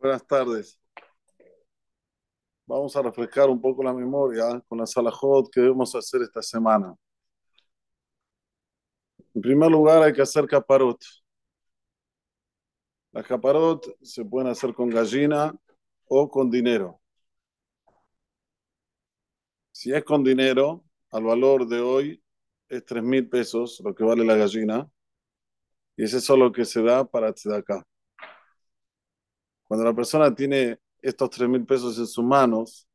Buenas tardes. Vamos a refrescar un poco la memoria con la salahot que debemos hacer esta semana. En primer lugar, hay que hacer caparot. Las caparot se pueden hacer con gallina o con dinero. Si es con dinero, al valor de hoy es tres mil pesos, lo que vale la gallina, y es solo lo que se da para acá. Cuando la persona tiene estos tres mil pesos en sus manos,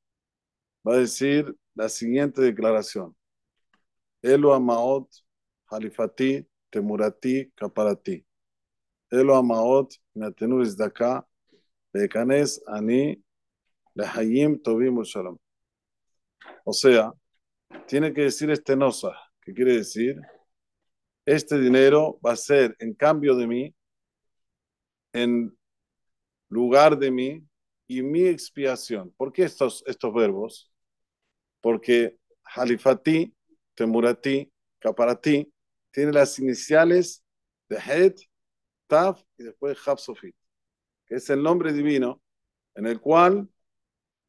va a decir la siguiente declaración. Elo amaot halifati temurati kaparati. Elo amaot natenuris daka bekanes ani lehayim tovim shalom. O sea, tiene que decir este nosa, que quiere decir, este dinero va a ser en cambio de mí, en lugar de mí y mi expiación. ¿Por qué estos, estos verbos? Porque halifati, temurati, kaparati, tiene las iniciales de Het, Taf y después Hapsofit, que es el nombre divino en el cual,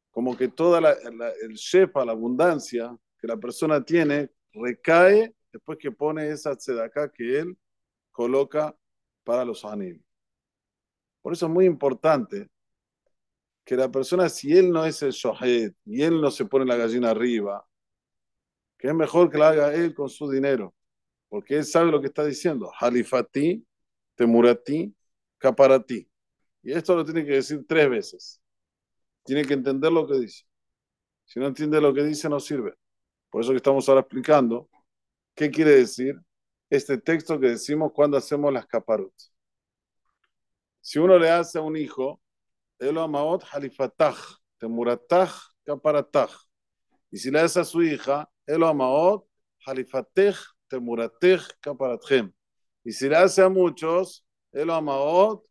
como que toda la, el la abundancia que la persona tiene, recae después que pone esa tzedakah que él coloca para los animales. Por eso es muy importante que la persona, si él no es el shohet y él no se pone la gallina arriba, que es mejor que la haga él con su dinero, porque él sabe lo que está diciendo. Halifati, temurati, caparati. Y esto lo tiene que decir tres veces. Tiene que entender lo que dice. Si no entiende lo que dice, no sirve. Por eso que estamos ahora explicando qué quiere decir este texto que decimos cuando hacemos las caparotas. Si uno le hace a un hijo, Elo amaot halifatach, temuratach, kaparatach. Y si le hace a su hija, Elo amaot halifatech, temuratech, kaparatchem. Y si le hace a muchos, Elo amaot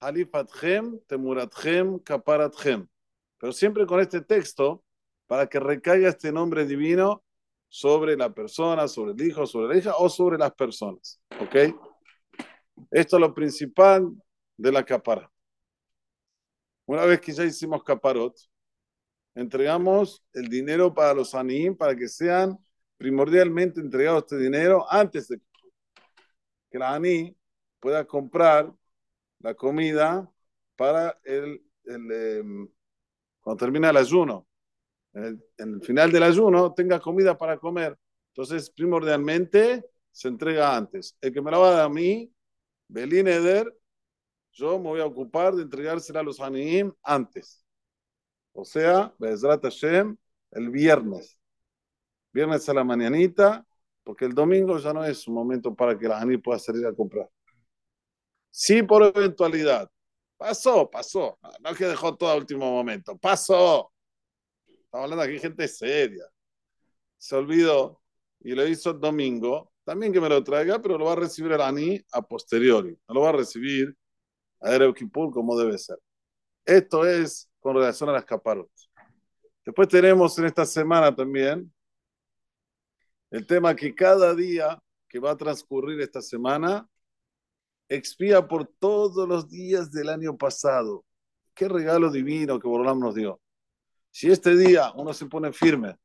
halifatchem, temuratchem, kaparatchem. Pero siempre con este texto, para que recaiga este nombre divino sobre la persona, sobre el hijo, sobre la hija o sobre las personas. ¿Ok? Esto es lo principal de la capara. Una vez que ya hicimos caparot, entregamos el dinero para los anim para que sean primordialmente entregados este dinero antes de que la aní pueda comprar la comida para el, em, cuando termina el ayuno. En el, final del ayuno tenga comida para comer. Entonces, primordialmente se entrega antes. El que me la va a dar a mí, Belín yo me voy a ocupar de entregársela a los Aniim antes. O sea, Bezrat Hashem, el viernes. Viernes a la mañanita, porque el domingo ya no es un momento para que la Aniim pueda salir a comprar. Sí, por eventualidad. Pasó, pasó. No, que dejó todo a último momento. Pasó. Estamos hablando aquí de gente seria. Se olvidó y lo hizo el domingo. También que me lo traiga, pero lo va a recibir el Ani a posteriori. No lo va a recibir a Erev Kippur como debe ser. Esto es con relación a las caparot. Después tenemos en esta semana también el tema que cada día que va a transcurrir esta semana expía por todos los días del año pasado. Qué regalo divino que Borolam nos dio. Si este día uno se pone firme,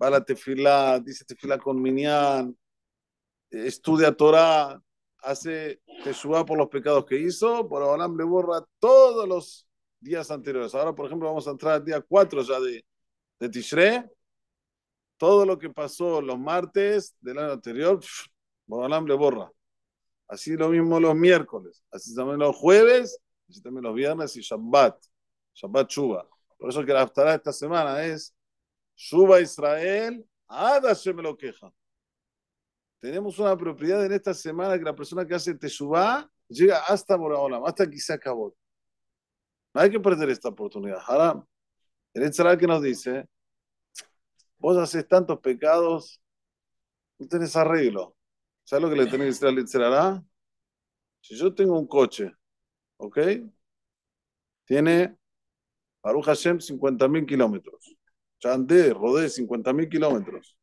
va a la tefilá, dice tefilá con Minyan, estudia Torah, hace Teshuvah por los pecados que hizo, por Abraham le borra todos los días anteriores. Ahora, por ejemplo, vamos a entrar al día 4 ya de, de Tishre. Todo lo que pasó los martes del año anterior, Abraham le borra. Así lo mismo los miércoles, así también los jueves, así también los viernes y Shabbat. Shabbat Shuba. Por eso que la de esta semana es Shuba Israel, Ada me lo queja. Tenemos una propiedad en esta semana que la persona que hace Teshuvah llega hasta Boraholam, hasta se acabó. No hay que perder esta oportunidad. Ahora, el Etzalá que nos dice, vos haces tantos pecados, no tenés arreglo. ¿Sabes lo que le tenés que decir al Etzalá? Si yo tengo un coche, ¿ok? Tiene, Baruch Hashem, 50.000 kilómetros. Ya andé, rodé 50.000 kilómetros.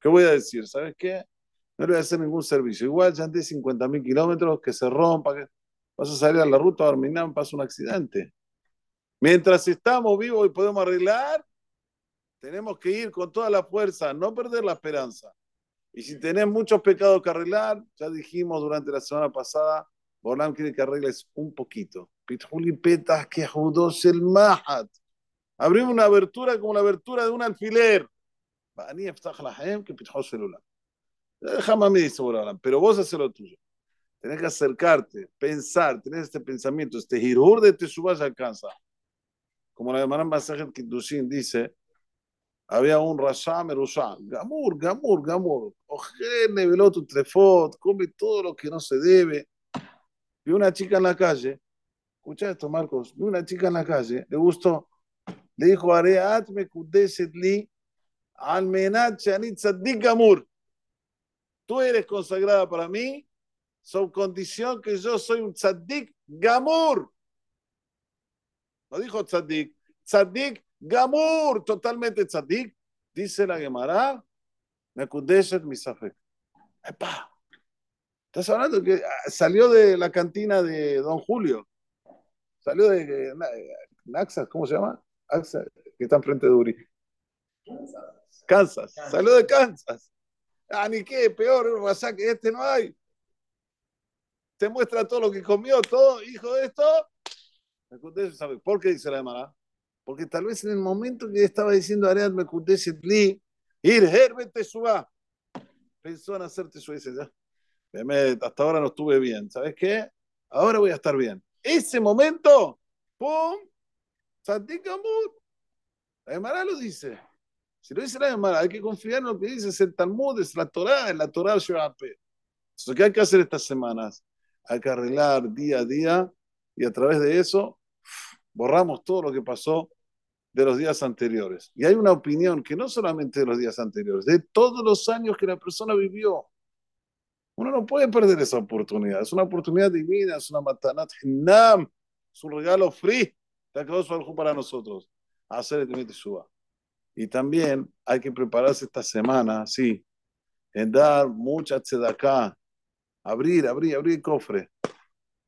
¿Qué voy a decir? ¿Sabes qué? No le voy a hacer ningún servicio. Igual ya andé 50.000 kilómetros, que se rompa. Que... Vas a salir a la ruta de Arminam, pasa un accidente. Mientras estamos vivos y podemos arreglar, tenemos que ir con toda la fuerza, no perder la esperanza. Y si tenés muchos pecados que arreglar, ya dijimos durante la semana pasada, Bolam quiere que arregles un poquito. Petas que el mahat. Abrimos una abertura como la abertura de un alfiler. Jamás me dice pero vos haces lo tuyo. Tenés que acercarte, pensar, tener este pensamiento, este girur de Teshuvah ya alcanza. Como la de Maran Basajet Kiddushin dice, había un Rasha Merusha, Gamur, Gamur, Gamur, Ojene, veló tu trefot, come todo lo que no se debe. Vi una chica en la calle, escucha esto, Marcos, vi una chica en la calle, le gustó, le dijo, Areat me kudeset shanit tzaddik Gamur. Tú eres consagrada para mí, son condición que yo soy un tzaddik Gamur. No dijo tzaddik, tzaddik Gamur, totalmente tzaddik. Dice la Gemara, Mekudeshet Misafek. ¡Epa! Estás hablando que ah, salió de la cantina de Don Julio. Salió de Naxas, ¿cómo se llama? Axa, que está enfrente de Uri. Kansas. Salió de Kansas. Ah, ni qué, peor, que este no hay. Te muestra todo lo que comió, todo, hijo de esto. ¿Por qué dice la Gemara? Porque tal vez en el momento que estaba diciendo Areat Li, ir Herbete Suba, pensó en hacerte su ya. Hasta ahora no estuve bien. ¿Sabes qué? Ahora voy a estar bien. Ese momento, ¡pum! Santikamut. La Gemara lo dice. Si lo dice la Gemara, hay que confiar en lo que dice es el Talmud, es la Torah, en la Torah Shoape. Entonces, ¿qué hay que hacer estas semanas? Hay que arreglar día a día y a través de eso borramos todo lo que pasó de los días anteriores. Y hay una opinión que no solamente de los días anteriores, de todos los años que la persona vivió. Uno no puede perder esa oportunidad. Es una oportunidad divina, es una matanat hinam, es un regalo free de algo para nosotros. Hacer el suba. Y también hay que prepararse esta semana, sí, en dar mucha tzedaká, abrir, abrir, abrir el cofre.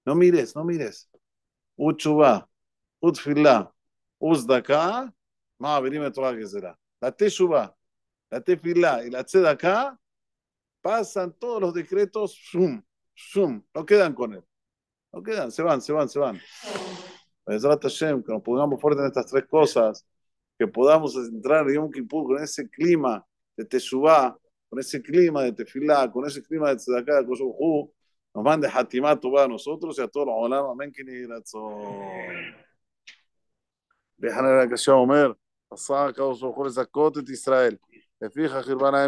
No mires, no mires. Uchuba, utfilá, uzdaka, ma que será. La teshuva, la tefilá y la tzedaká pasan todos los decretos, shum, shum, no quedan con él. No quedan, se van, se van, se van. Hashem, que nos pongamos fuertes en estas tres cosas, que podamos entrar en Yom Kippur con ese clima de Teshuvah, con ese clima de Tefilá, con ese clima de Tzedaká, de Koshuhu, nos mande Hatimat a nosotros y a todos los olam, amén, que ni ויחנן הקשה אומר, עשה הקדוש ברוך הוא לזכות את ישראל, לפיכך הרבנה